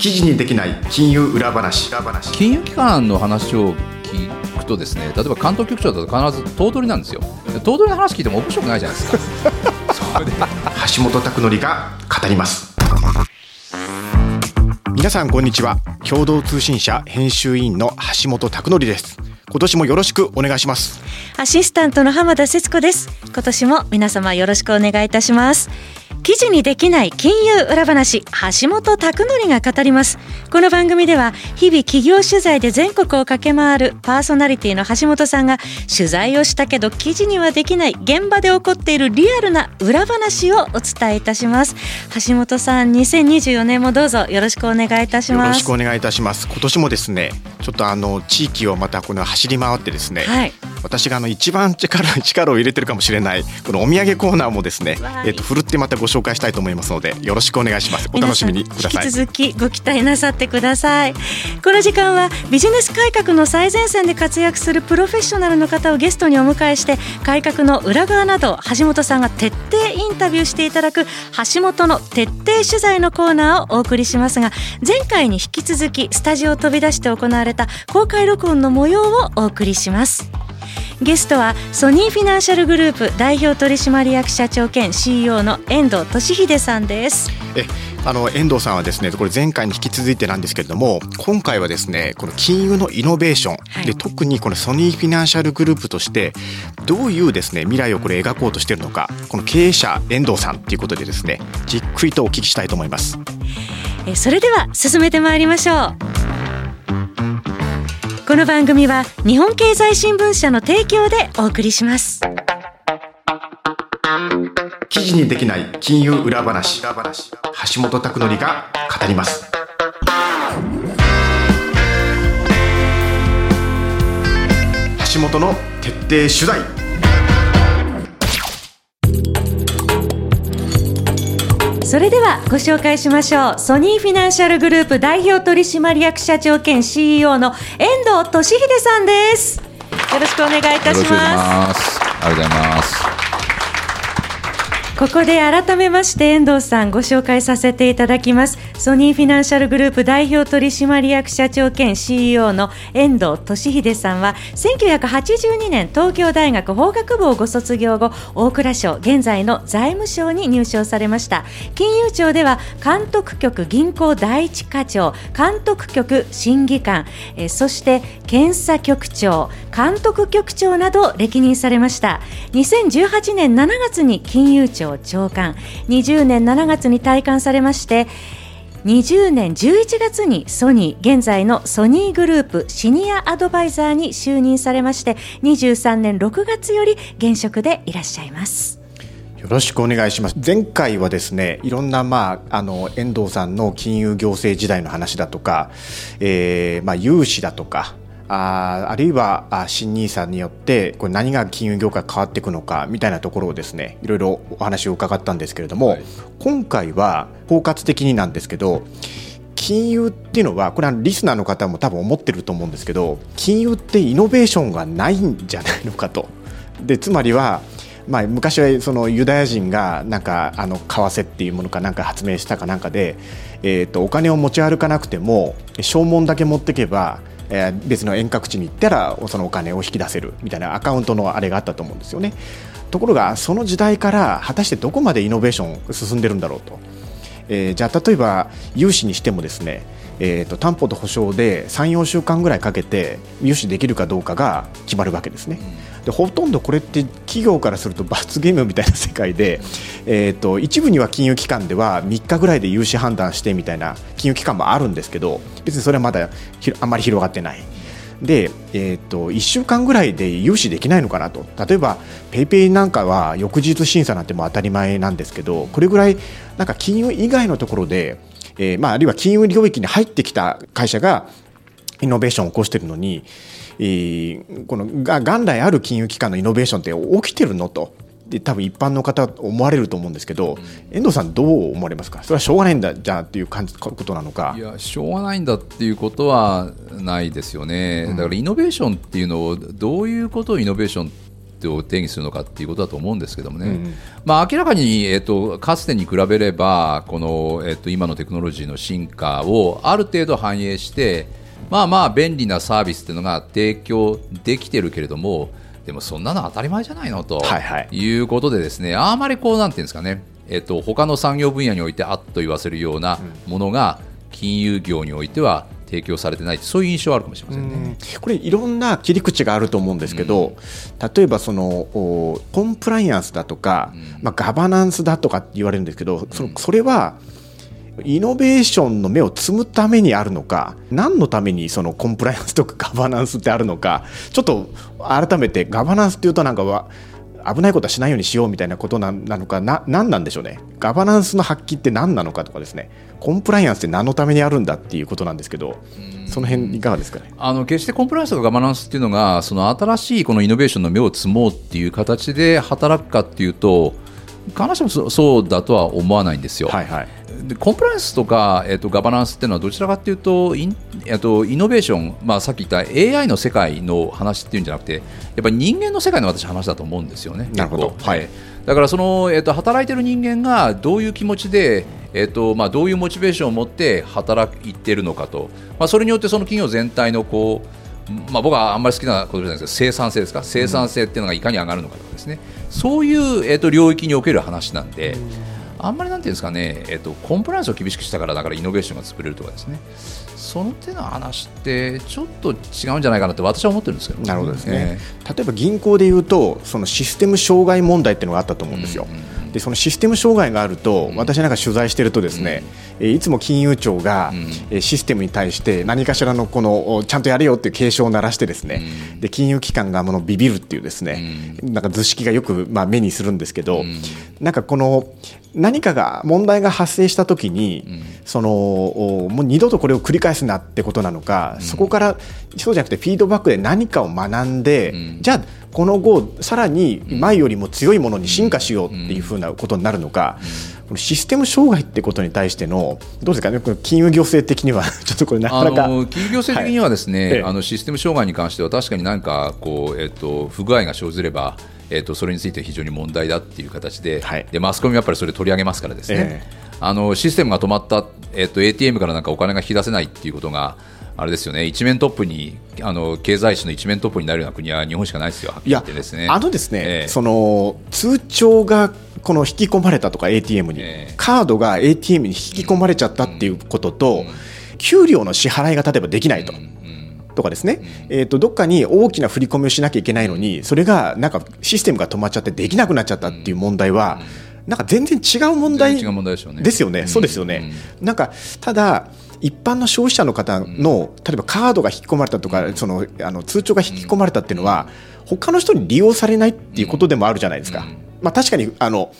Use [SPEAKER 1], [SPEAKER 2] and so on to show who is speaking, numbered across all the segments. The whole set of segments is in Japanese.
[SPEAKER 1] 記事にできない金融裏話。
[SPEAKER 2] 金融機関の話を聞くとですね例えば関東局長だと必ず頭取なんですよ。頭取の話聞いても面白くないじゃないですか。で
[SPEAKER 1] 橋本拓典が語ります。皆さんこんにちは。共同通信社編集員の橋本拓典です。今年もよろしくお願いします。
[SPEAKER 3] アシスタントの浜田節子です。今年も皆様よろしくお願いいたします記事にできない金融裏話橋本拓典が語ります。この番組では日々企業取材で全国を駆け回るパーソナリティの橋本さんが取材をしたけど記事にはできない現場で起こっているリアルな裏話をお伝えいたします。橋本さん2024年もどうぞよろしくお願いいたします。
[SPEAKER 1] よろしくお願いいたします。今年もですねちょっとあの地域をまたこの走り回ってですね、はい、私があの一番力力を入れてるかもしれないこのお土産コーナーもですね、えっ、とふるってまたご紹介したいと思いますのでよろしくお願いします。お楽しみにくださ
[SPEAKER 3] い。引き続きご期待なさってください。この時間はビジネス改革の最前線で活躍するプロフェッショナルの方をゲストにお迎えして改革の裏側など橋本さんが徹底インタビューしていただく橋本の徹底取材のコーナーをお送りしますが前回に引き続きスタジオを飛び出して行われた公開録音の模様をお送りしますゲストはソニーフィナンシャルグループ代表取締役社長兼 CEO の遠藤俊秀さんです。
[SPEAKER 1] えあの遠藤さんはですねこれ前回に引き続いてなんですけれども今回はですねこの金融のイノベーション、はい、で特にこのソニーフィナンシャルグループとしてどういうですね未来をこれ描こうとしているのかこの経営者遠藤さんということでですねじっくりとお聞きしたいと思います。
[SPEAKER 3] えそれでは進めてまいりましょうこの番組は日本経済新聞社の提供でお送りします。
[SPEAKER 1] 記事にできない金融裏話橋本拓典が語ります。橋本の徹底取材。
[SPEAKER 3] それではご紹介しましょう。ソニーフィナンシャルグループ代表取締役社長兼 CEO の遠藤俊秀さんです。よろしくお願いいたします。
[SPEAKER 2] ありがとうございます。
[SPEAKER 3] ここで改めまして遠藤さんご紹介させていただきます。ソニーフィナンシャルグループ代表取締役社長兼 CEO の遠藤俊秀さんは1982年東京大学法学部をご卒業後大蔵省現在の財務省に入省されました。金融庁では監督局銀行第一課長監督局審議官えそして検査局長監督局長など歴任されました。2018年7月に金融庁長官。20年7月に退官されまして20年11月にソニー現在のソニーグループシニアアドバイザーに就任されまして23年6月より現職でいらっしゃいます。
[SPEAKER 1] よろしくお願いします。前回はですねいろんな、まあ、あの遠藤さんの金融行政時代の話だとか、えーまあ、融資だとかああるいは新 NISA によってこれ何が金融業界変わっていくのかみたいなところをですねいろいろお話を伺ったんですけれども、はい、今回は包括的になんですけど金融っていうのはこれはリスナーの方も多分思ってると思うんですけど金融ってイノベーションがないんじゃないのかと。でつまりはまあ、昔はそのユダヤ人がなんかあの為替っていうものかなんか発明したかなんかで、えー、とお金を持ち歩かなくても証文だけ持っていけばえー、別の遠隔地に行ったらそのお金を引き出せるみたいなアカウントのあれがあったと思うんですよね。ところがその時代から果たしてどこまでイノベーション進んでるんだろうと、えー、じゃあ例えば融資にしてもですねえーと、担保と保証で3、4週間ぐらいかけて融資できるかどうかが決まるわけですね。でほとんどこれって企業からすると罰ゲームみたいな世界で、えーと、一部には金融機関では3日ぐらいで融資判断してみたいな金融機関もあるんですけど別にそれはまだあんまり広がってない。で、えーと、1週間ぐらいで融資できないのかなと例えば PayPay なんかは翌日審査なんても当たり前なんですけどこれぐらいなんか金融以外のところでえー、まあ、あるいは金融領域に入ってきた会社がイノベーションを起こしているのに、えー、このが元来ある金融機関のイノベーションって起きてるのと。で多分一般の方思われると思うんですけど、遠藤さんどう思われますか？それはしょうがないんだじゃあっていう感じことなのか？
[SPEAKER 2] いやしょうがないんだっていうことはないですよね、だからイノベーションっていうのをどういうことをイノベーションっを定義するのかっていうことだと思うんですけどもね、うん、まあ、明らかに、えーと、かつてに比べればこの、えーと、今のテクノロジーの進化をある程度反映してまあまあ便利なサービスっていうのが提供できてるけれどもでもそんなの当たり前じゃないのと、はいはい、いうことでですねあまりこうなんていうんですかねえっと他の産業分野においてあっと言わせるようなものが金融業においては提供されてないそういう印象はあるかもしれませんね。
[SPEAKER 1] これいろんな切り口があると思うんですけど、うん、例えばそのコンプライアンスだとか、うん、まあ、ガバナンスだとかって言われるんですけど、そのそれはイノベーションの目を摘むためにあるのか何のためにそのコンプライアンスとか ガバナンスってあるのかちょっと改めてガバナンスっていうとなんかは危ないことはしないようにしようみたいなことなのかな何なんでしょうね？ガバナンスの発揮って何なのかとかですね。コンプライアンスって何のためにあるんだっていうことなんですけどその辺いかがですかね？
[SPEAKER 2] あの決してコンプライアンスとかガバナンスっていうのがその新しいこのイノベーションの芽を摘もうっていう形で働くかっていうと必ずしもそうだとは思わないんですよ。はいはいでコンプライアンスとか、えーと、ガバナンスっていうのはどちらかというとイン,、えーと、イノベーション、まあ、さっき言った AI の世界の話っていうんじゃなくてやっぱり人間の世界の私話だと思うんですよね。
[SPEAKER 1] なるほど、はい、
[SPEAKER 2] だからその、えーと、働いてる人間がどういう気持ちで、えーとまあ、どういうモチベーションを持って働いているのかと、まあ、それによってその企業全体のこう、まあ、僕はあんまり好きなことじゃないですけど生産性ですか。生産性っていうのがいかに上がるのかとかですね、うん、そういう、えー、と領域における話なんで。うん。あんまりなんていうんですかね、えっと、コンプライアンスを厳しくしたからだからイノベーションが作れるとかですね。その手の話ってちょっと違うんじゃないかなって私は思ってるんですけど、
[SPEAKER 1] ね、なるほどですね、えー、例えば銀行でいうとそのシステム障害問題っていうのがあったと思うんですよ。うんうんでそのシステム障害があると、私なんか取材しているとですね、うん、いつも金融庁が、うん、システムに対して何かしらのこのちゃんとやれよっていう警鐘を鳴らしてですね、うん、で金融機関がものビビるっていうですね、なんか図式がよくまあ目にするんですけど、なんかこの何かが問題が発生したときに、うん、そのもう二度とこれを繰り返すなってことなのか、うん、そこからそうじゃなくてフィードバックで何かを学んで、うん、じゃあこの後さらに前よりも強いものに進化しようっていうふうなことになるのか、このシステム障害ってことに対してのどうですかね？金融行政的には ちょっとこれなかなか
[SPEAKER 2] 金融行政的にはですね、はい、あのシステム障害に関しては確かに何かこうえっ、と不具合が生ずればえーと、それについて非常に問題だっていう形ではい、でマスコミもやっぱりそれ取り上げますからですね、えー、あのシステムが止まった、えーと、ATM からなんかお金が引き出せないっていうことがあれですよね。一面トップにあの経済史の一面トップになるような国は日本しかないですよ、
[SPEAKER 1] いやですね。あのですね、えー、その通帳がこの引き込まれたとか ATM に、えー、カードが ATM に引き込まれちゃったっていうことと、うんうん、給料の支払いが例えばできないと。うんとかですね、えー、とどっかに大きな振り込みをしなきゃいけないのにそれがなんかシステムが止まっちゃってできなくなっちゃったっていう問題は、なんか全然違う問題ですよね、そうですよね。なんかただ一般の消費者の方の例えばカードが引き込まれたとかそのあの通帳が引き込まれたっていうのは他の人に利用されないっていうことでもあるじゃないですか。まあ、確かにあの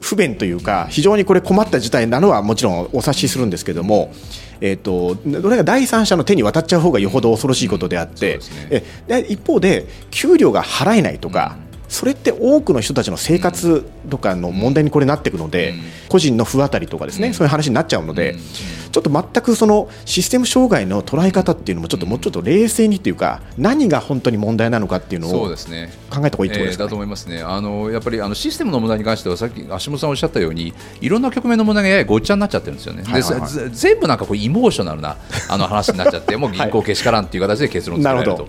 [SPEAKER 1] 不便というか非常にこれ困った事態なのはもちろんお察しするんですけども、えーと、どれが第三者の手に渡っちゃう方がよほど恐ろしいことであって、うん。ね、え一方で給料が払えないとか、それって多くの人たちの生活とかの問題にこれなっていくので、個人の不当たりとかですね、そういう話になっちゃうので、ちょっと全くそのシステム障害の捉え方っていうのもちょっともうちょっと冷静にというか何が本当に問題なのかっていうのを考えた方がいいと思います、ね。えー、
[SPEAKER 2] だと思いますね。あのやっぱりあのシステムの問題に関してはさっき橋本さんおっしゃったようにいろんな局面の問題がややごっちゃになっちゃってるんですよね。はいはいはい、全部なんかこうイモーショナルなあの話になっちゃってもう銀行けしからんっていう形で結論付けられると。い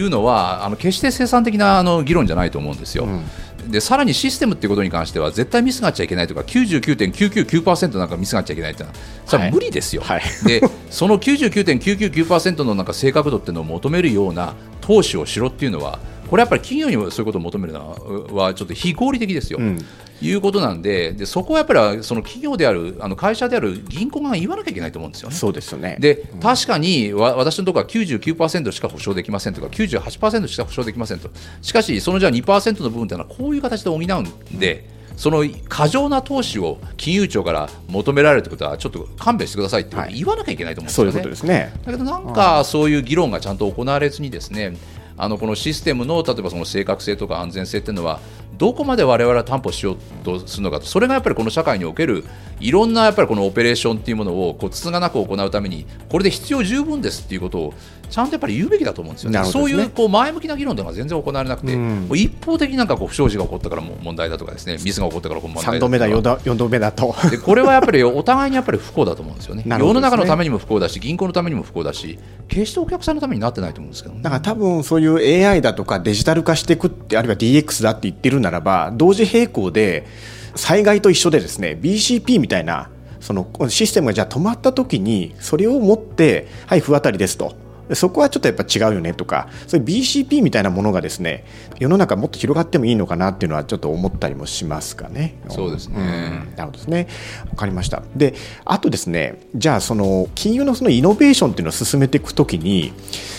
[SPEAKER 2] うのはあの決して生産的なあの議論じゃないと思うんですよ。うん。でさらにシステムっていうことに関しては絶対ミスがっちゃいけないとか99.999%なんかミスがっちゃいけないってのはそれは無理ですよ、はい。はい、でその99.999%のなんか正確度っていうのを求めるような投資をしろっていうのはこれやっぱり企業にもそういうことを求めるのはちょっと非合理的ですよ。うんいうことなんででそこはやっぱりその企業であるあの会社である銀行が言わなきゃいけないと思うんですよね。
[SPEAKER 1] そうですよね
[SPEAKER 2] で、確かにわ私のところは99%しか保証できませんとか98%しか保証できませんとしかしそのじゃあ2%の部分というのはこういう形で補うんで。その過剰な投資を金融庁から求められるということはちょっと勘弁してくださいって言わなきゃいけないと思うんですよね。はい、そういうことですねだけどなんかそういう議論がちゃんと行われずにですねあのこのシステムの例えばその正確性とか安全性っていうのはどこまで我々は担保しようとするのかそれがやっぱりこの社会におけるいろんなやっぱりこのオペレーションっていうものをこうつつがなく行うためにこれで必要十分ですっていうことをちゃんとやっぱり言うべきだと思うんですよね、ね。そういうこう前向きな議論というのが全然行われなくて、うん、一方的になんかこう不祥事が起こったから問題だとかですねミスが起こったから問題だ
[SPEAKER 1] 3度目だ4度目だと。
[SPEAKER 2] でこれはやっぱり お互いにやっぱり不幸だと思うんですよね。世の中のためにも不幸だし銀行のためにも不幸だし決してお客さんのためになってないと思うんですけど、ね、
[SPEAKER 1] だから多分そういう AI だとかデジタル化していくってあるいは DX だって言ってるならば同時並行で災害と一緒でですね BCP みたいなそのシステムがじゃあ止まった時にそれを持ってはい不当たりですとそこはちょっとやっぱ違うよねとかそういう BCP みたいなものがですね世の中もっと広がってもいいのかなっていうのはちょっと思ったりもしますかね。
[SPEAKER 2] そうですね、うん、
[SPEAKER 1] なるほどですね。分かりました。であとですねじゃあその金融のそのイノベーションっていうのを進めていくときに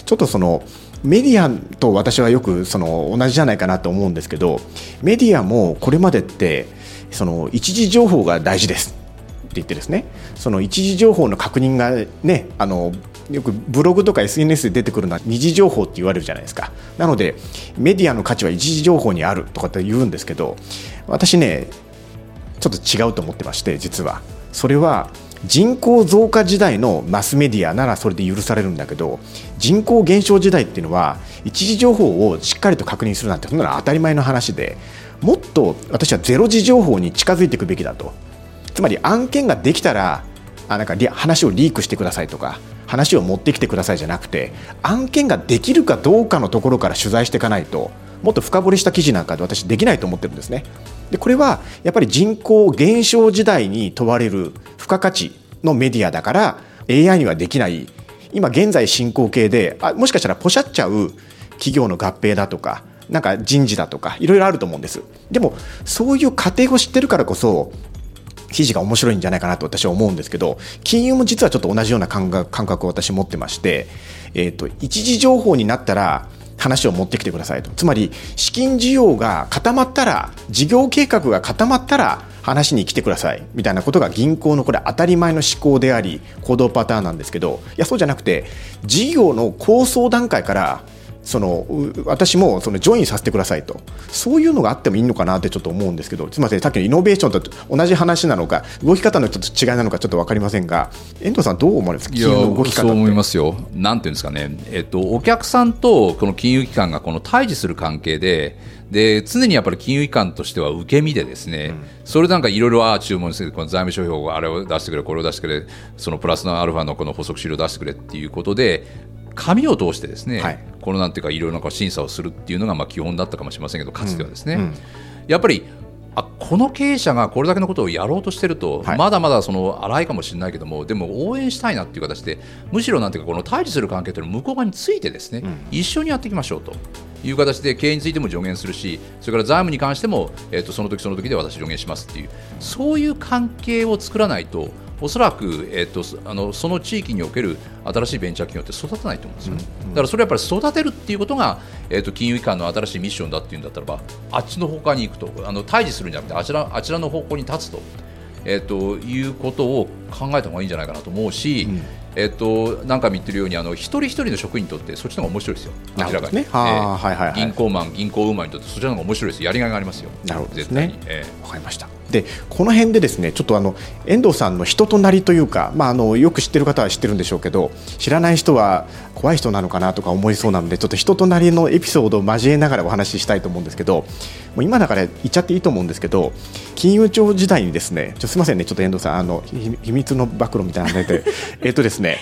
[SPEAKER 1] ちょっとそのメディアと私はよくその同じじゃないかなと思うんですけどメディアもこれまでってその一時情報が大事ですって言ってですねその一時情報の確認がねあのよくブログとか SNS で出てくるのは二次情報って言われるじゃないですか。なのでメディアの価値は一時情報にあるとかって言うんですけど私ねちょっと違うと思ってまして実は。それは人口増加時代のマスメディアならそれで許されるんだけど人口減少時代っていうのは一時情報をしっかりと確認するなんてそんなの当たり前の話でもっと私はゼロ時情報に近づいていくべきだと。つまり案件ができたらあなんか話をリークしてくださいとか話を持ってきてくださいじゃなくて案件ができるかどうかのところから取材していかないともっと深掘りした記事なんかで私できないと思ってるんですね。でこれはやっぱり人口減少時代に問われる付加価値のメディアだから AI にはできない。今現在進行形であもしかしたらポシャっちゃう企業の合併だとかなんか人事だとかいろいろあると思うんです。でもそういう過程を知ってるからこそ記事が面白いんじゃないかなと私は思うんですけど金融も実はちょっと同じような感覚を私持ってまして、えーと、一時情報になったら話を持ってきてくださいと。つまり資金需要が固まったら事業計画が固まったら話に来てくださいみたいなことが銀行のこれ当たり前の思考であり行動パターンなんですけどいやそうじゃなくて事業の構想段階からその私もそのジョインさせてくださいと。そういうのがあってもいいのかなってちょっと思うんですけどつまりさっきのイノベーションと同じ話なのか動き方のちょっと違いなのかちょっと分かりませんが遠藤さんどう思われますか？金融の動き方
[SPEAKER 2] そう思いますよ。なんていうんですかね、えっと、お客さんとこの金融機関がこの対峙する関係でで常にやっぱり金融機関としては受け身でですね、うん、それなんかいろいろ注文してこの財務諸表あれを出してくれこれを出してくれそのプラスのアルファのこの補足資料を出してくれっていうことで紙を通してですね、はい、このなんていうかいろいろな審査をするっていうのがまあ基本だったかもしれませんけどかつてはですね、うん。うん、やっぱりあこの経営者がこれだけのことをやろうとしてると、はい、まだまだその荒いかもしれないけどもでも応援したいなっていう形でむしろなんていうかこの対峙する関係というのを向こう側についてですね、うん、一緒にやっていきましょうと。いう形で経営についても助言するしそれから財務に関しても、えー、とその時その時で私助言しますっていうそういう関係を作らないとおそらく、えーと、あのその地域における新しいベンチャー企業って育たないと思うんですよね、うんうん、だからそれはやっぱり育てるっていうことが、えーと、金融機関の新しいミッションだっていうんだったらばあっちの他に行くとあの対峙するんじゃなくてあちらあちらの方向に立つと,、えー、ということを考えた方がいいんじゃないかなと思うし、うん。えっと、何回も言ってるようにあの一人一人の職員にとってそっちの方が面白いですよ、明らかに、ねえー、銀行マン、銀行ウーマンにとってそちらの方が面白いです、やりがいがありますよ、
[SPEAKER 1] なるほどですね、えー、分かりましたでこの辺でですねちょっとあの遠藤さんの人となりというか、まあ、あのよく知ってる方は知ってるんでしょうけど知らない人は怖い人なのかなとか思いそうなのでちょっと人となりのエピソードを交えながらお話ししたいと思うんですけどもう今だから言っちゃっていいと思うんですけど金融庁時代にですねちょすみませんねちょっと遠藤さんあの秘密の暴露みたいなので えっとですね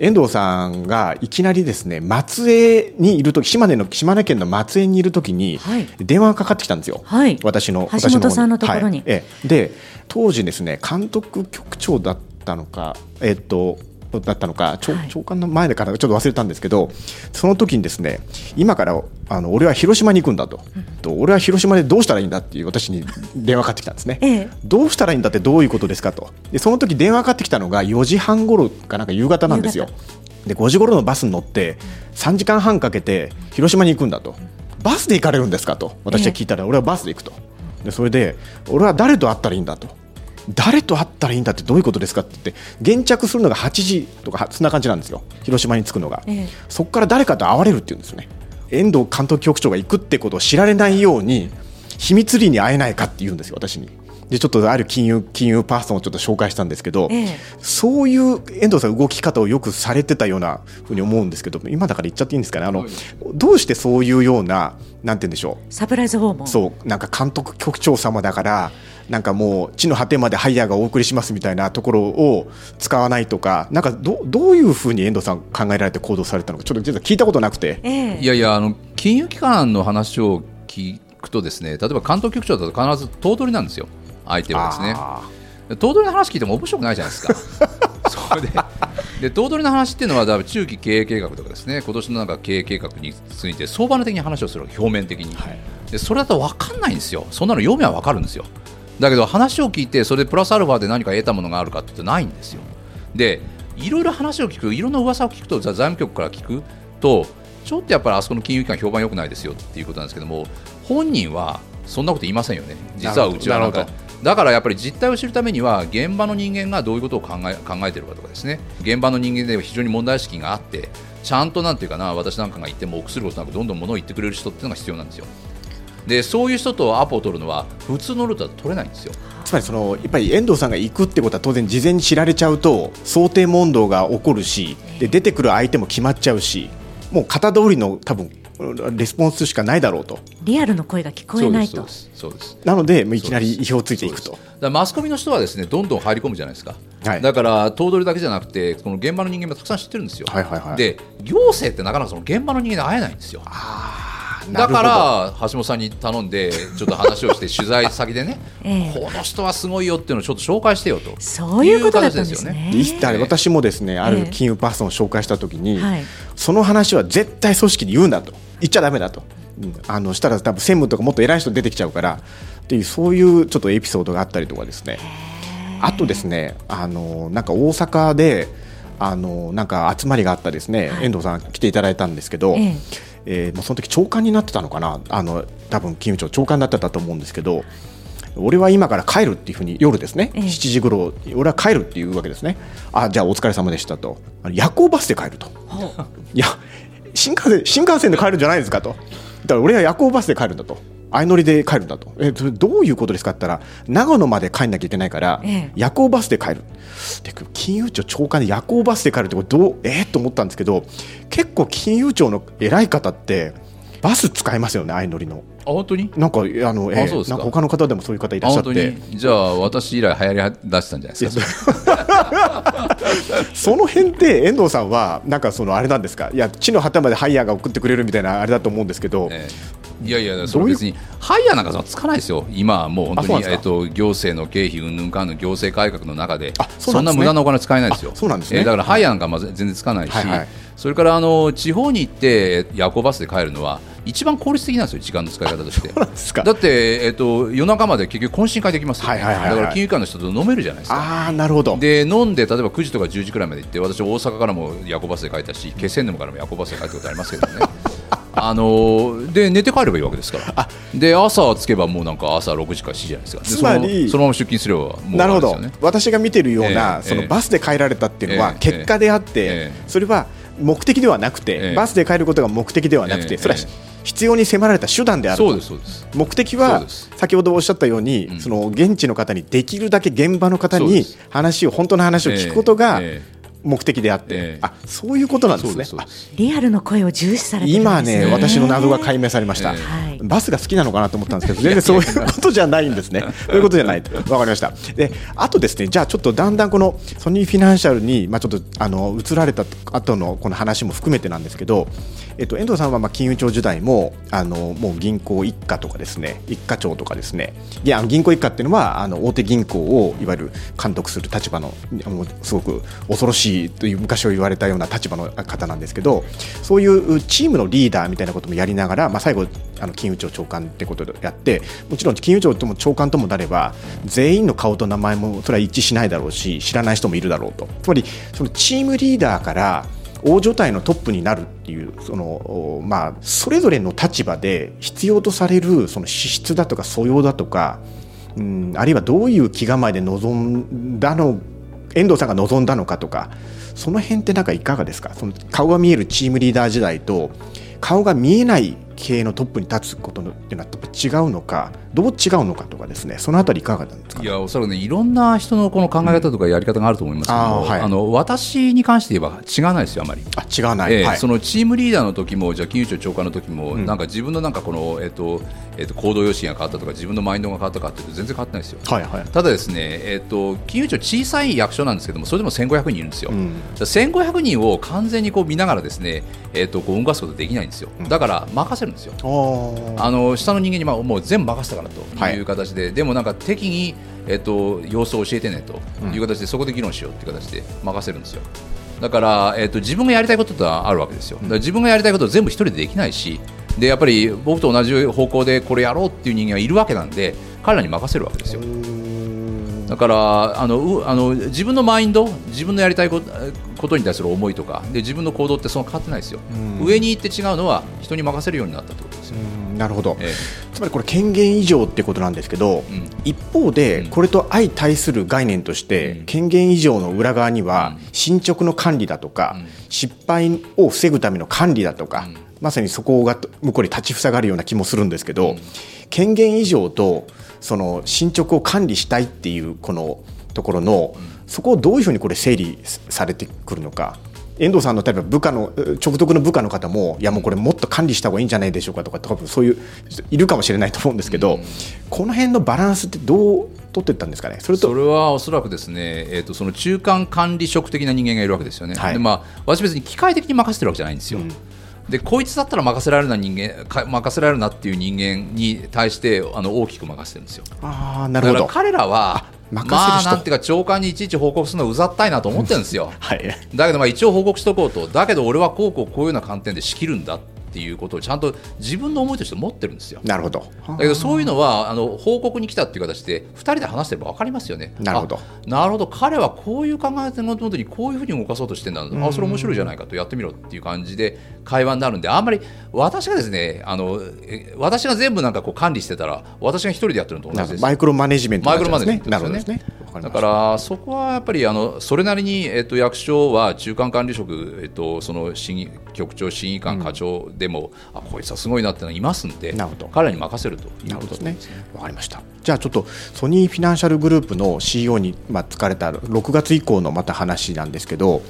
[SPEAKER 1] 遠藤さんがいきなりですね松江にいるとき島根の島根県の松江にいるときに電話がかかってきたんですよ、はい、私の
[SPEAKER 3] 橋本さんのところに。はい、
[SPEAKER 1] え。で当時ですね監督局長だったのか、えっとだったのか長長官の前だからちょっと忘れたんですけどその時にですね今からあの俺は広島に行くんだと、と俺は広島でどうしたらいいんだっていう私に電話かかってきたんですね、ええ、どうしたらいいんだってどういうことですかと。でその時電話かかってきたのが4時半ごろかなんか夕方なんですよ。で5時ごろのバスに乗って3時間半かけて広島に行くんだと。バスで行かれるんですかと私は聞いたら俺はバスで行くと。でそれで俺は誰と会ったらいいんだと誰と会ったらいいんだってどういうことですかって言って現着するのが8時とかそんな感じなんですよ。広島に着くのが、ええ、そこから誰かと会われるっていうんですね。遠藤監督局長が行くってことを知られないように秘密裏に会えないかって言うんですよ、私に。でちょっとある金融金融パーソンをちょっと紹介したんですけど、ええ、そういう遠藤さん動き方をよくされてたようなふうに思うんですけど今だから言っちゃっていいんですかね。あの、はい、どうしてそういうようななんて言うんでしょ
[SPEAKER 3] う。サプライズ訪問。
[SPEAKER 1] そうなんか監督局長様だからなんかもう地の果てまでハイヤーがお送りしますみたいなところを使わないとかなんかどどういうふうに遠藤さん考えられて行動されたのかちょっと実は聞いたことなくて、
[SPEAKER 2] えいやいやあの金融機関の話を聞くとですね例えば関東局長だと必ず頭取なんですよ相手はですね。頭取の話聞いても面白くないじゃないですか。それでで頭取の話っていうのは中期経営計画とかですね。今年のなんか経営計画について相場の的に話をする表面的に、はい、でそれだと分かんないんですよ。そんなの読めは分かるんですよ。だけど話を聞いてそれでプラスアルファで何か得たものがあるかって言うとないんですよ。でいろいろ話を聞くいろんな噂を聞くと財務局から聞くとちょっとやっぱりあそこの金融機関評判良くないですよっていうことなんですけども本人はそんなこと言いませんよね。実はうちはなんかだからやっぱり実態を知るためには現場の人間がどういうことを考え考えているかとかですね現場の人間では非常に問題意識があってちゃんとなんていうかな私なんかが言っても臆することなくどんどんものを言ってくれる人っていうのが必要なんですよ。でそういう人とアポを取るのは普通のルートは取れないんですよ。
[SPEAKER 1] つまりそのやっぱり遠藤さんが行くってことは当然事前に知られちゃうと想定問答が起こるしで出てくる相手も決まっちゃうしもう型通りの多分レスポンスしかないだろうと。
[SPEAKER 3] リアルの声が聞こえないと。
[SPEAKER 2] そうです
[SPEAKER 1] なのでいきなり意表をついていくと。
[SPEAKER 2] マスコミの人はですねどんどん入り込むじゃないですか、はい、だから頭取だけじゃなくてこの現場の人間もたくさん知ってるんですよ、はいはいはい、で行政ってなかなかその現場の人間に会えないんですよだから橋本さんに頼んでちょっと話をして取材先でね、えこの人はすごいよっていうのをちょっと紹介してよと。
[SPEAKER 3] そういうことだったんですね。
[SPEAKER 1] 私もですねある金融パーソンを紹介したときに、えはい、その話は絶対組織に言うんだと。言っちゃだめだと、うん、あのしたら多分専務とかもっと偉い人出てきちゃうからっていうそういうちょっとエピソードがあったりとかですね。あとですねあのなんか大阪であのなんか集まりがあったですね、はい、遠藤さん来ていただいたんですけど、えええー、もうその時長官になってたのかな。あの多分金融庁長官になってたと思うんですけど俺は今から帰るっていうふうに夜ですね、ええ、7時ごろ俺は帰るっていうわけですね。あじゃあお疲れ様でしたと。夜行バスで帰ると。いや新幹線新幹線で帰るんじゃないですかと。だから俺は夜行バスで帰るんだと相乗りで帰るんだと。えそれどういうことですかって言ったら長野まで帰んなきゃいけないから、ええ、夜行バスで帰る。で金融庁長官で夜行バスで帰るってどうえー、と思ったんですけど結構金融庁の偉い方ってバス使いますよね相乗りの。
[SPEAKER 2] あ本当に？
[SPEAKER 1] なんかあの、えー、なんか他の方でもそういう方いらっしゃって。
[SPEAKER 2] じゃあ私以来流行り出したんじゃないです
[SPEAKER 1] か？その辺って遠藤さんはなんかそのあれなんですか？いや地の果てまでハイヤーが送ってくれるみたいなあれだと思うんですけど、え
[SPEAKER 2] いやいや、それ別にハイヤーなんかつかないですよ、今はもう本当にえっと行政の経費うんぬんかんの行政改革の中で、そんな無駄なお金使えないですよ、
[SPEAKER 1] そうなんですね、
[SPEAKER 2] えだからハイヤーなんかまず全然つかないし、それからあの地方に行って夜行バスで帰るのは、一番効率的なんですよ、時間の使い方として。だって、えっと、夜中まで結局、懇親会できますよ、ねだから金融機関の人と飲めるじゃないですか。
[SPEAKER 1] あなるほど。
[SPEAKER 2] で飲んで、例えば9時とか10時くらいまで行って、私、大阪からも夜行バスで帰ったし、気仙沼からも夜行バスで帰ったことありますけどね。あので寝て帰ればいいわけですから。で朝つけばもうなんか朝6時か7時じゃないですか。
[SPEAKER 1] つまり
[SPEAKER 2] そのまま出勤すればも
[SPEAKER 1] う、ね、なるほど。私が見てるような、えー、そのバスで帰られたっていうのは結果であって、えー、それは目的ではなくて、えー、バスで帰ることが目的ではなくて、それは必要に迫られた手段である目的は先ほどおっしゃったように、うん、その現地の方にできるだけ現場の方に話を本当の話を聞くことが、目的であって、えー、あそういうことなんですね。
[SPEAKER 3] リアルの声を重視されて、
[SPEAKER 1] ね、今ね私の謎が解明されました、えー、バスが好きなのかなと思ったんですけど 全然そういうことじゃないんですね。そういうことじゃないわかりました。であとですねじゃあちょっとだんだんこのソニーフィナンシャルに、まあ、ちょっとあの移られた後のこの話も含めてなんですけど、えっと、遠藤さんはまあ金融庁時代もあのもう銀行一家とかですね一課長とかですね。であの銀行一家っていうのはあの大手銀行をいわゆる監督する立場のもうすごく恐ろしいという昔を言われたような立場の方なんですけどそういうチームのリーダーみたいなこともやりながら、まあ、最後あの金融庁長官ってことでやってもちろん金融庁とも長官ともなれば全員の顔と名前もそれは一致しないだろうし知らない人もいるだろうと。つまりそのチームリーダーから大所帯のトップになるっていうその、まあ、それぞれの立場で必要とされるその資質だとか素養だとか、うん、あるいはどういう気構えで臨んだの遠藤さんが望んだのかとかその辺ってなんかいかがですか？その顔が見えるチームリーダー時代と顔が見えない経営のトップに立つことのっていうのは違うのかどう違うのかとかですねそのあたりいかがなんですか、
[SPEAKER 2] ね、いやおそらくねいろんな人のこの考え方とかやり方があると思いますけど、うんあはい、あの私に関して言えば違わないですよあまり。
[SPEAKER 1] あ違わない、えー
[SPEAKER 2] はい、そのチームリーダーの時もじゃ金融庁長官の時も、うん、なんか自分のなんかこの、えーとえーと、行動様針が変わったとか自分のマインドが変わったかっていうと全然変わってないですよ、はいはい、ただですね、えーと、金融庁小さい役所なんですけどもそれでも1500人いるんですよ、うん、1500人を完全にこう見ながらですね、えーと、こう動かすことできないんですよ。だから任せるんですよ、あの下の人間にまあもう全部任せたからとい。う形で、はい、でもなんか適宜えっと、様子を教えてねという形で、そこで議論しようという形で任せるんですよ。だから、えっと、自分がやりたいことってあるわけですよ。自分がやりたいことを全部一人でできないし、でやっぱり僕と同じ方向でこれやろうっていう人間がいるわけなんで、彼らに任せるわけですよ。だからあのあの自分のマインド自分のやりたいことに対する思いとかで自分の行動ってその変わってないですよ、上に行って違うのは人に任せるようになったってことですよ。
[SPEAKER 1] なるほど、ええ、つまりこれ権限以上ってことなんですけど、うん、一方でこれと相対する概念として、うん、権限以上の裏側には進捗の管理だとか、うん、失敗を防ぐための管理だとか、まさにそこが向こうに立ちふさがるような気もするんですけど、権限以上とその進捗を管理したいっていうこのところの、そこをどういうふうにこれ整理されてくるのか。遠藤さんの例えば部下の直属の部下の方もいやもうこれもっと管理した方がいいんじゃないでしょうかとか多分そういういるかもしれないと思うんですけど、うん、この辺のバランスってどう取っていったんですかね？
[SPEAKER 2] それとそれはおそらくですね、えーと、その中間管理職的な人間がいるわけですよね、はい、でまあ、私別に機械的に任せてるわけじゃないんですよ。うんでこいつだったら任せられるな人間任せられるなっていう人間に対してあの大きく任せてるんですよ。
[SPEAKER 1] あなるほど
[SPEAKER 2] 彼らはまあなんていうか長官にいちいち報告するのうざったいなと思ってるんですよ。はい、だけどまあ一応報告しとこうと。だけど俺はこうこうこういうような観点で仕切るんだっていうことをちゃんと自分の思いとして持ってるんですよ。
[SPEAKER 1] なるほど。
[SPEAKER 2] だけどそういうのはあの報告に来たっていう形で2人で話してれば分かりますよね。
[SPEAKER 1] なるほど。
[SPEAKER 2] なるほど彼はこういう考えのもとにこういうふうに動かそうとしてんだあそれ面白いじゃないかとやってみろっていう感じで会話になるんであんまり私がですねあの私が全部なんかこう管理してたら私が一人でやってるのと同じです。
[SPEAKER 1] マイクロマネジメント、
[SPEAKER 2] マイクロマネジメントですよね。だからそこはやっぱりあのそれなりに、えっと、役所は中間管理職、えっと、その審議局長、審議官、課長でも、うん、あこいつはすごいなってのがいますんで彼らに任せるということですね。
[SPEAKER 1] わかりましたじゃあちょっとソニーフィナンシャルグループの CEO に、まあ、疲れた6月以降のまた話なんですけど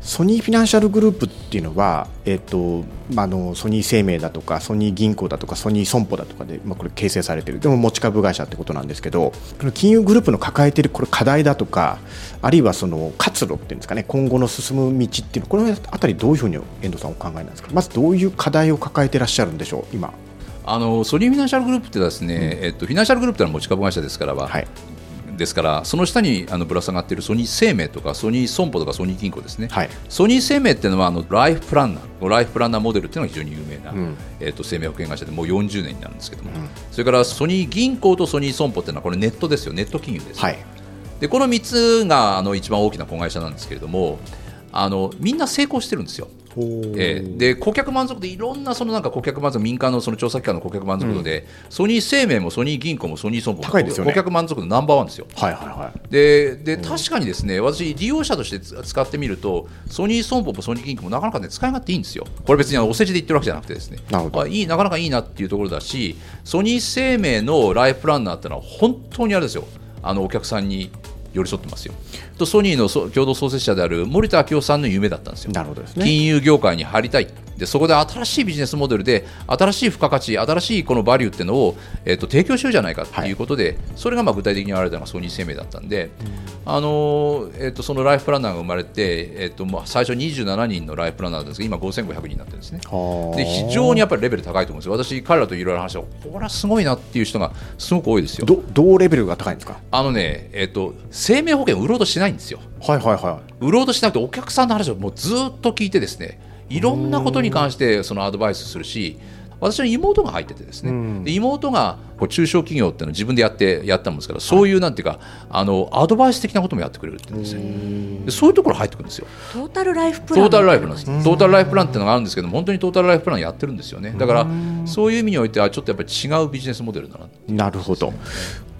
[SPEAKER 1] ソニーフィナンシャルグループっていうのは、えーとまあ、あのソニー生命だとかソニー銀行だとかソニー損保だとかで、まあ、これ形成されているでも持ち株会社ってことなんですけど金融グループの抱えているこれ課題だとかあるいはその活路っていうんですかね今後の進む道っていうのこの辺りどういうふうに遠藤さんお考えなんですか？まずどういう課題を抱えていらっしゃるんでしょう今？
[SPEAKER 2] あのソニーフィナンシャルグループってですね、うん、えっと、フィナンシャルグループというのは持ち株会社ですからは、はい、ですからその下にあのぶら下がっているソニー生命とかソニー損保とかソニー銀行ですね、はい、ソニー生命っていうのはあのライフプランナーライフプランナーモデルっていうのが非常に有名な、うん、えーと、生命保険会社でもう40年になるんですけども、うん、それからソニー銀行とソニー損保っていうのはこれネットですよ。ネット金融です、はい、でこの3つがあの一番大きな子会社なんですけれどもあのみんな成功してるんですよ。えー、で顧客満足でいろんなそのなんか顧客満足民間のその調査機関の顧客満足度で、うん、ソニー生命もソニー銀行もソニー損保も、ね、顧客満足度ナンバーワンですよ。はいはいはい、でで確かにですね私利用者として使ってみるとソニー損保もソニー銀行もなかなかね使い勝手いいんですよ。これ別にお世辞で言ってるわけじゃなくてですね。あいいなかなかいいなっていうところだしソニー生命のライフプランナーってのは本当にあれですよ。あのお客さんに寄り添ってますよ。とソニーの共同創設者である森田明夫さんの夢だったんですよ。なるほどですね、金融業界に入りたい。でそこで新しいビジネスモデルで新しい付加価値新しいこのバリューっていうのを、えーと、提供しようじゃないかとい。うことで、はい、それがまあ具体的に言われたのがソニー生命だったんで、うん、あのえーと、そのライフプランナーが生まれて、えーとまあ、最初27人のライフプランナーですが今5500人になってるんですね。で非常にやっぱりレベル高いと思うんですよ。私彼らといろいろ話してこれはすごいなっていう人がすごく多いですよ。
[SPEAKER 1] どどうレベルが高いんですか？
[SPEAKER 2] あのね、えー、と生命保険売ろうとしないんですよ。はいはいはい。売ろうとしなくてお客さんの話をもうずっと聞いてですねいろんなことに関してそのアドバイスするし私の妹が入っててですね、うん、で妹がこう中小企業っていうのを自分でやってやったんですからそういうなんていうかあのアドバイス的なこともやってくれるって言うんですねでそういうところ入ってくるんですよ。
[SPEAKER 3] トータルライフプラン。
[SPEAKER 2] トータルライフプランですトータルライフプランっていうのがあるんですけど本当にトータルライフプランやってるんですよね。だからそういう意味においてはちょっとやっぱり違うビジネスモデルだな
[SPEAKER 1] なるほど、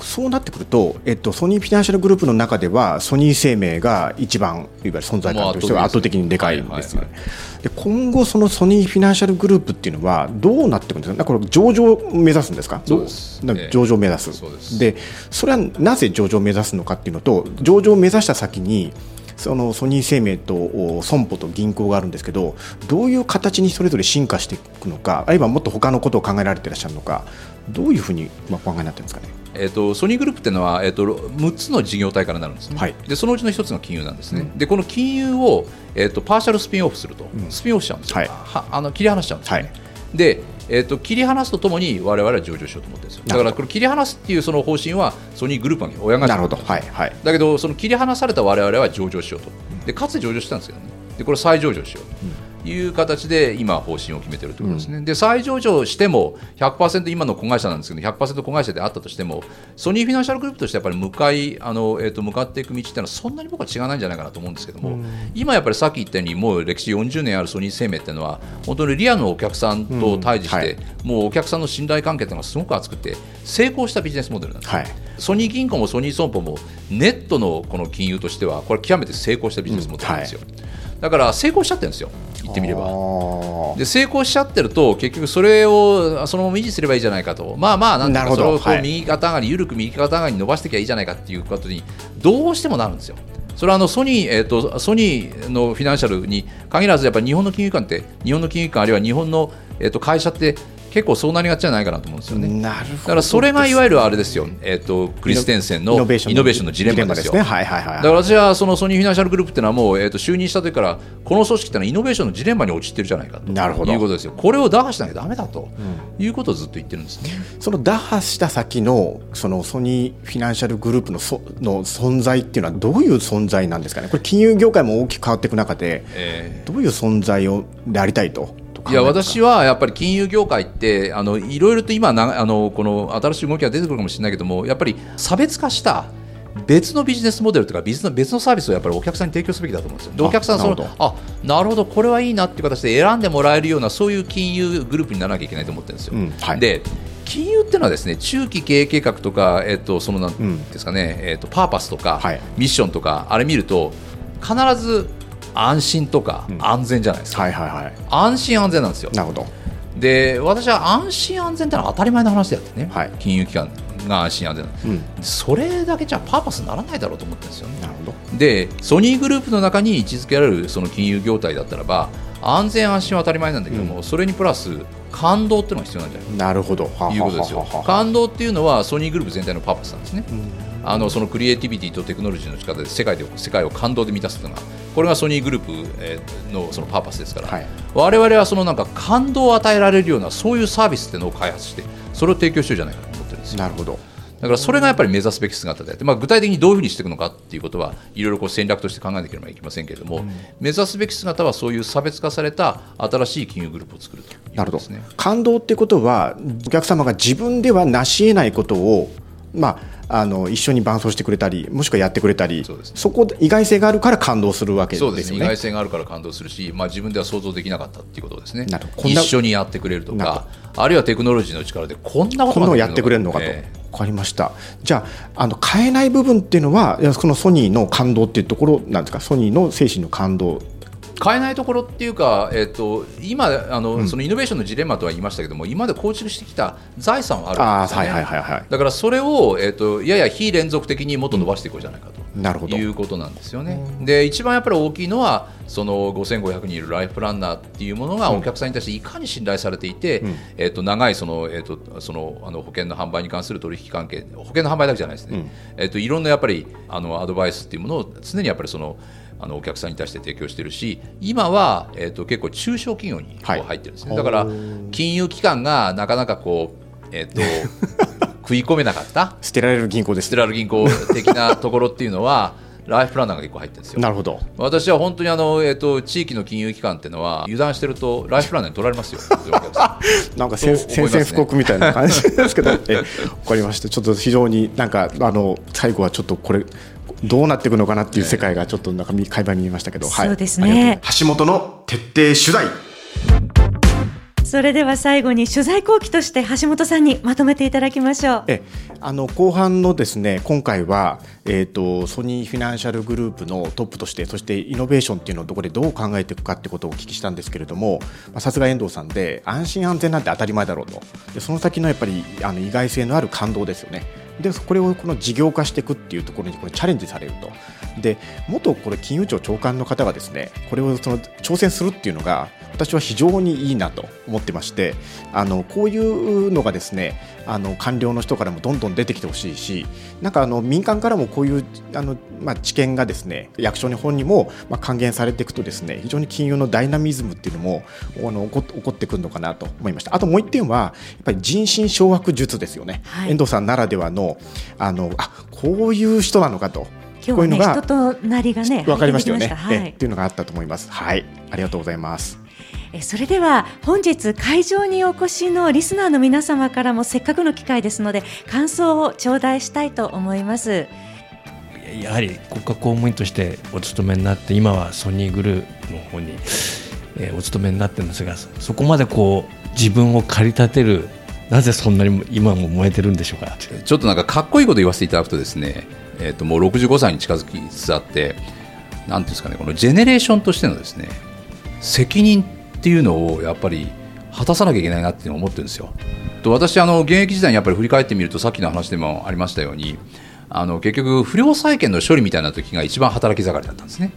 [SPEAKER 1] そうなってくると、えっと、ソニーフィナンシャルグループの中ではソニー生命が一番いわゆる存在感としては圧倒的にでかいんですよね。で今後、そのソニーフィナンシャルグループっていうのはどうなっていくんですか、これ上場を目指すんですか、
[SPEAKER 2] そうです。
[SPEAKER 1] 上場を目指す、でそれはなぜ上場を目指すのかっていうのと、上場を目指した先に、そのソニー生命と損保と銀行があるんですけどどういう形にそれぞれ進化していくのかあるいはもっと他のことを考えられていらっしゃるのかどういうふうにお考えになってるんですかね？
[SPEAKER 2] えーと、ソニーグループっていうのは、えーと、6つの事業体からなるんですね、はい、でそのうちの1つが金融なんですね、うん、でこの金融を、えーと、パーシャルスピンオフすると、うん、スピンオフしちゃうんですよ、はい、はあの切り離しちゃうんですよ、ね、はい、でえーと、切り離すとともに我々は上場しようと思ってるんですよ。だからこれ切り離すっていうその方針はソニーグループが親がなるほど、はいはい、だけどその切り離された我々は上場しようと。でかつて上場したんですけどね。でこれ再上場しよう、うんいう形で今、方針を決めているということですね、うん、で再上場しても100%今の子会社なんですけど100%子会社であったとしてもソニーフィナンシャルグループとしてやっぱり向かいあの、えーと、向かっていく道っていうのはそんなに僕は違わないんじゃないかなと思うんですけども、うん、今やっぱりさっき言ったようにもう歴史40年あるソニー生命っていうのは本当にリアルのお客さんと対峙して、うん。はい、もうお客さんの信頼関係っていうのがすごく厚くて成功したビジネスモデルなんです、はい、ソニー銀行もソニー損保もネットのこの金融としてはこれ極めて成功したビジネスモデルなんですよ。はいだから成功しちゃってるんですよ。言ってみれば。で成功しちゃってると結局それをそのまま維持すればいいじゃないかと。まあまあなんかそれをこう右肩上がり、緩く右肩上がりに伸ばしていけばいいじゃないかっていうことにどうしてもなるんですよ。それはあのソニー、えーと、ソニーのフィナンシャルに限らずやっぱり日本の金融機関って日本の金融機関あるいは日本の、えーと会社って結構そうなりがちじゃないかなと思うんですよね。なるほどだからそれがいわゆるあれですよ、えーと、クリステンセンのイノベーションのジレンマですよ。はいはいはい、だから私はそのソニーフィナンシャルグループっていうのはもう、えーと、就任した時からこの組織っていうのはイノベーションのジレンマに陥ってるじゃないかとなるほどいうことですよ。これを打破しなきゃだめだと、うん、いうことをずっと言ってるんですね。
[SPEAKER 1] その打破した先のそのソニーフィナンシャルグループのその存在っていうのはどういう存在なんですかね。これ金融業界も大きく変わっていく中で、えー、どういう存在をでありたいと。
[SPEAKER 2] いや私はやっぱり金融業界ってあのいろいろと今なあのこの新しい動きが出てくるかもしれないけどもやっぱり差別化した別のビジネスモデルとか別の別のサービスをやっぱりお客さんに提供すべきだと思うんですよ。でお客さんそのあなるほどこれはいいなっていう形で選んでもらえるようなそういう金融グループにならなきゃいけないと思ってるんですよ。うんはい、で金融っていうのはですね中期経営計画とか、えっと、そのなんですかね、うん、えっと、パーパスとか、はい、ミッションとかあれ見ると必ず安心とか安全じゃないですか、はいはいはい、安心安全なんですよ。
[SPEAKER 1] なるほど。
[SPEAKER 2] で私は安心安全ってのは当たり前の話であってね、はい、金融機関が安心安全、うん、それだけじゃパーパスにならないだろうと思ってるんですよね。なるほど。でソニーグループの中に位置づけられるその金融業態だったらば安全安心は当たり前なんだけども、うん、それにプラス感動っていうのが必要なんじゃない？
[SPEAKER 1] かなるほど。
[SPEAKER 2] いうことですよ。感動っていうのはソニーグループ全体のパーパスなんですね。うんあのそのクリエイティビティとテクノロジーの力で世界で世界を感動で満たすというのがこれがソニーグループのそのパーパスですから、はい、我々はそのなんか感動を与えられるようなそういうサービスっていうのを開発してそれを提供してるじゃないかと思ってるんですよ。
[SPEAKER 1] なるほど。
[SPEAKER 2] だからそれがやっぱり目指すべき姿であって、まあ、具体的にどういうふうにしていくのかっていうことはいろいろこう戦略として考えなければいけませんけれども、うん、目指すべき姿はそういう差別化された新しい金融グループを作るという、ね、
[SPEAKER 1] なるほど。感動ってことはお客様が自分では成し得ないことをまああの一緒に伴走してくれたりもしくはやってくれたりそ、ね,、こ意外性があるから感動するわけですよね、ね、
[SPEAKER 2] 意外性があるから感動するし、まあ、自分では想像できなかったっていうことですね。一緒にやってくれるとかあるいはテクノロジーの力でこんなこと
[SPEAKER 1] をやってくれるのかと。分かりました。じゃああの変えない部分っていうのはそのソニーの感動っていうところなんですか？ソニーの精神の感動
[SPEAKER 2] 変えないところっていうか、えーと、今あの、うん、そのイノベーションのジレンマとは言いましたけども今まで構築してきた財産はあるんですよね、はいはいだからそれを、えーと、やや非連続的にもっと伸ばしていこうじゃないかと、うん、なるほど。いうことなんですよね。で一番やっぱり大きいのはその5500人いるライフプランナーっていうものがお客さんに対していかに信頼されていて、うん、えーと、長いその、えー、とそのあの保険の販売に関する取引関係保険の販売だけじゃないですね、えー、といろんなやっぱりあのアドバイスっていうものを常にやっぱりそのあのお客さんに対して提供しているし今は、えーと、結構中小企業にこう入ってるんですね、はい、だから金融機関がなかなかこう、えーと、食い込めなかった
[SPEAKER 1] 捨てられる銀行です
[SPEAKER 2] 捨てられる銀行的なところっていうのはライフプランナーが結構入ってるんですよ。
[SPEAKER 1] なるほど。
[SPEAKER 2] 私は本当にあの、えっ、ー、と、地域の金融機関っていうのは、油断してると、ライフプランナーに取られますよ。
[SPEAKER 1] なんか宣戦布告みたいな感じですけど、え、わかりました。ちょっと非常になんか、あの、最後はちょっとこれ、どうなっていくのかなっていう世界がちょっとなんか会話に見えましたけど、
[SPEAKER 3] そうですね、
[SPEAKER 1] 橋本の徹底取材。
[SPEAKER 3] それでは最後に取材後期として橋本さんにまとめていただきましょう。
[SPEAKER 1] えあの後半のですね今回は、えーと、ソニーフィナンシャルグループのトップとしてそしてイノベーションっていうのをどこでどう考えていくかってことをお聞きしたんですけれどもさすが遠藤さんで安心安全なんて当たり前だろうと。でその先のやっぱりあの意外性のある感動ですよね。でこれをこの事業化していくっていうところにこれチャレンジされると。で元これ金融庁長官の方がですねこれをその挑戦するっていうのが私は非常にいいなと思ってましてあのこういうのがですねあの官僚の人からもどんどん出てきてほしいしなんかあの民間からもこういうあの、まあ、知見がですね役所日本にも、まあ、還元されていくとですね非常に金融のダイナミズムっていうのもあの起こ起こってくるのかなと思いました。あともう一点はやっぱり人心掌握術ですよね、はい、遠藤さんならではのあのあこういう人なのかと。
[SPEAKER 3] 今日はね、人となりがね、
[SPEAKER 1] 分かりましたよね。はい、っていうのがあったと思います。はい、ありがとうございます。
[SPEAKER 3] それでは本日会場にお越しのリスナーの皆様からもせっかくの機会ですので感想を頂戴したいと思います
[SPEAKER 4] やはり国家公務員としてお勤めになって今はソニーグループの方に、えー、お勤めになってるんですがそこまでこう自分を駆り立てるなぜそんなに今も燃えてるんでしょうか
[SPEAKER 2] ちょっとなんかかっこいいこと言わせていただくとですね、えー、ともう65歳に近づきつつあってなんですかねこのジェネレーションとしてのですね責任っていうのをやっぱり果たさなきゃいけないなって思ってるんですよ。と私あの現役時代にやっぱり振り返ってみるとさっきの話でもありましたようにあの結局不良債権の処理みたいな時が一番働き盛りだったんですね。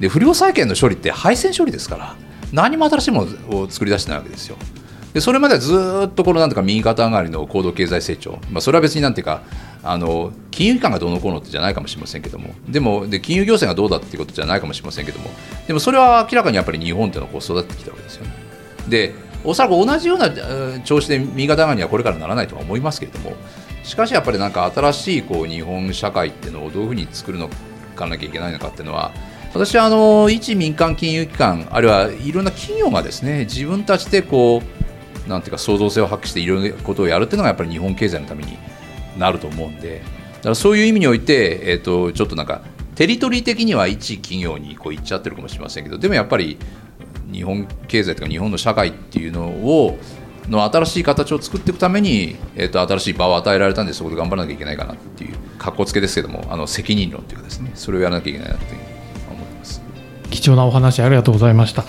[SPEAKER 2] で不良債権の処理って配線処理ですから何も新しいものを作り出してないわけですよ。でそれまではずっとこのなんとか右肩上がりの高度経済成長、まあ、それは別になんていうかあの金融機関がどうのこうのってじゃないかもしれませんけども。でもで金融行政がどうだっていうことじゃないかもしれませんけども。でもそれは明らかにやっぱり日本っていうのはこう育ってきたわけですよね。でおそらく同じような調子で右肩上がりにはこれからならないとは思いますけれども。しかしやっぱりなんか新しいこう日本社会っていうのをどういうふうに作るのかなきゃいけないのかっていうのは私はあの一民間金融機関あるいはいろんな企業がですね自分たちでこうなんていうか創造性を発揮していろんなことをやるっていうのがやっぱり日本経済のためになると思うんでだからそういう意味において、えーと、ちょっとなんかテリトリー的には一企業にこう行っちゃってるかもしれませんけどでもやっぱり日本経済とか日本の社会っていうのをの新しい形を作っていくために、えーと、新しい場を与えられたんでそこで頑張らなきゃいけないかなっていう格好つけですけどもあの責任論というかですねそれをやらなきゃいけないなという思ってます。
[SPEAKER 5] 貴重なお話ありがとうございました。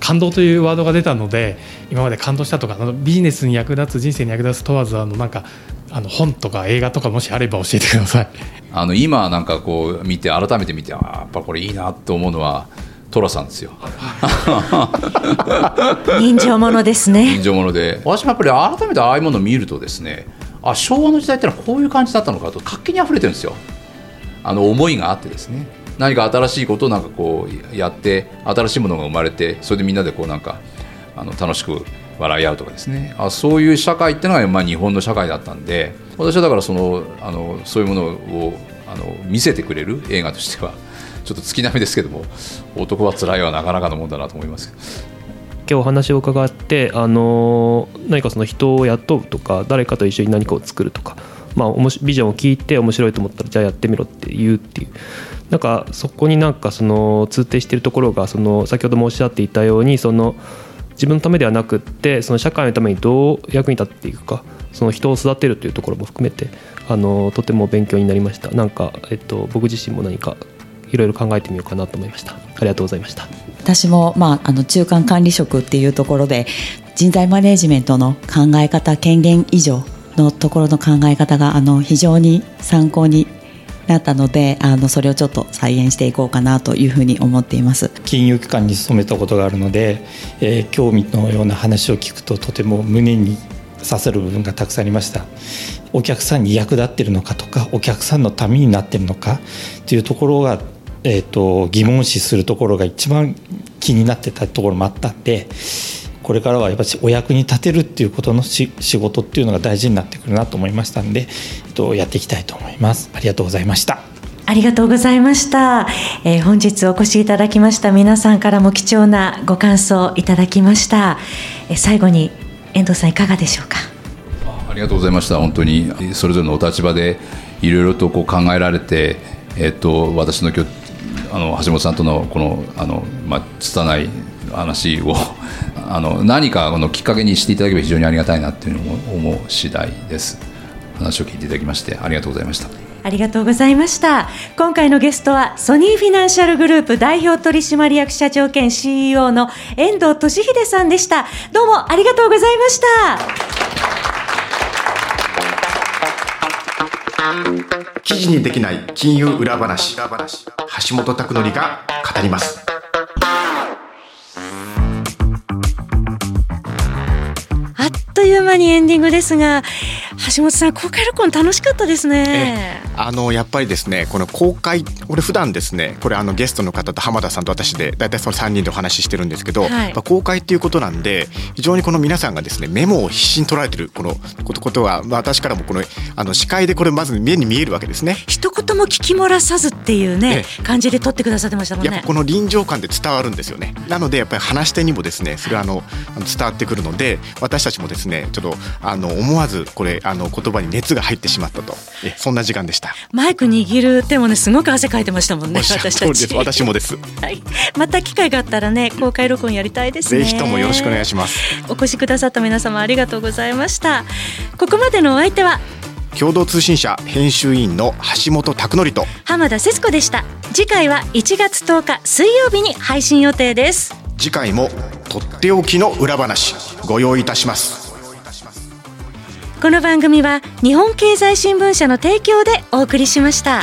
[SPEAKER 5] 感動というワードが出たので今まで感動したとかビジネスに役立つ人生に役立つ問わずあのなんかあの本とか映画とかもしあれば教えてください。
[SPEAKER 2] あの今なんかこう見て改めて見てあやっぱこれいいなと思うのは寅さんですよ。
[SPEAKER 3] 人情ものですね。
[SPEAKER 2] 人情もので。私もやっぱり改めてああいうものを見るとですねあ昭和の時代ってのはこういう感じだったのかと活気にあふれてるんですよ。あの思いがあってですね何か新しいことをなんかこうやって新しいものが生まれてそれでみんなでこうなんかあの楽しく笑い合うとかですね。あそういう社会っていうのが、まあ、日本の社会だったんで私はだからそのあのそういうものをあの見せてくれる映画としては。ちょっと月並みですけども男はつらいはなかなかのもんだなと思います。
[SPEAKER 4] 今日お話を伺ってあの何かその人を雇うとか誰かと一緒に何かを作るとか、まあ、ビジョンを聞いて面白いと思ったらじゃあやってみろって言うっていう。なんかそこになんかその通底しているところがその先ほどもおっしゃっていたようにその自分のためではなくってその社会のためにどう役に立っていくかその人を育てるというところも含めてあのとても勉強になりました。なんか、えっと、僕自身も何かいろいろ考えてみようかなと思いました。ありがとうございました。
[SPEAKER 6] 私も、まあ、あの中間管理職っていうところで人材マネジメントの考え方権限以上のところの考え方があの非常に参考になったのであのそれをちょっと再現していこうかなというふうに思っています。
[SPEAKER 7] 金融機関に勤めたことがあるので、えー、興味のような話を聞くととても胸に刺さる部分がたくさんありました。お客さんに役立ってるのかとかお客さんのためになってるのかっていうところが、えーと疑問視するところが一番気になってたところもあったんでこれからはやっぱりお役に立てるっていうことの仕事っていうのが大事になってくるなと思いましたんで、えっと、やっていきたいと思います。ありがとうございました。
[SPEAKER 3] ありがとうございました、えー、本日お越しいただきました皆さんからも貴重なご感想いただきました、えー、最後に遠藤さんいかがでしょうか？
[SPEAKER 2] ありがとうございました。本当にそれぞれのお立場でいろいろとこう考えられてえっと私の今日あの橋本さんとのこのあの、まあ、拙い話をあの何かのきっかけにしていただければ非常にありがたいなっていうのも思う次第です。話を聞いていただきましてありがとうございました。
[SPEAKER 3] ありがとうございました。今回のゲストはソニーフィナンシャルグループ代表取締役社長兼 CEO の遠藤俊秀さんでした。どうもありがとうございま
[SPEAKER 1] した。記事にできない金融裏話橋本拓典が語ります
[SPEAKER 3] という間にエンディングですが橋本さん公開録音楽しかったですね。
[SPEAKER 1] あのやっぱりですねこの公開俺普段ですねこれあのゲストの方と浜田さんと私で大体その3人でお話ししてるんですけど、はい、公開っていうことなんで非常にこの皆さんがですねメモを必死に取られてるこのことは、まあ、私からもこのあの視界でこれまず目に見えるわけですね。
[SPEAKER 3] 一言も聞き漏らさずっていうね感じで撮ってくださってましたもんね。
[SPEAKER 1] この臨場感で伝わるんですよね。なのでやっぱり話し手にもですねそれはあの伝わってくるので私たちもですねちょっとあの思わずこれあの言葉に熱が入ってしまったと。そんな時間でした。
[SPEAKER 3] マイク握る手もねすごく汗かいてましたもんね 私たち。
[SPEAKER 1] 私もです、
[SPEAKER 3] はい、また機会があったらね公開録音やりたいですね。
[SPEAKER 1] ぜひともよろしくお願いします。
[SPEAKER 3] お越しくださった皆様ありがとうございました。ここまでのお相手は
[SPEAKER 1] 共同通信社編集員の橋本拓典と
[SPEAKER 3] 浜田節子でした。次回は1月10日水曜日に配信予定です。
[SPEAKER 1] 次回もとっておきの裏話ご用意いたします
[SPEAKER 3] この番組は日本経済新聞社の提供でお送りしました。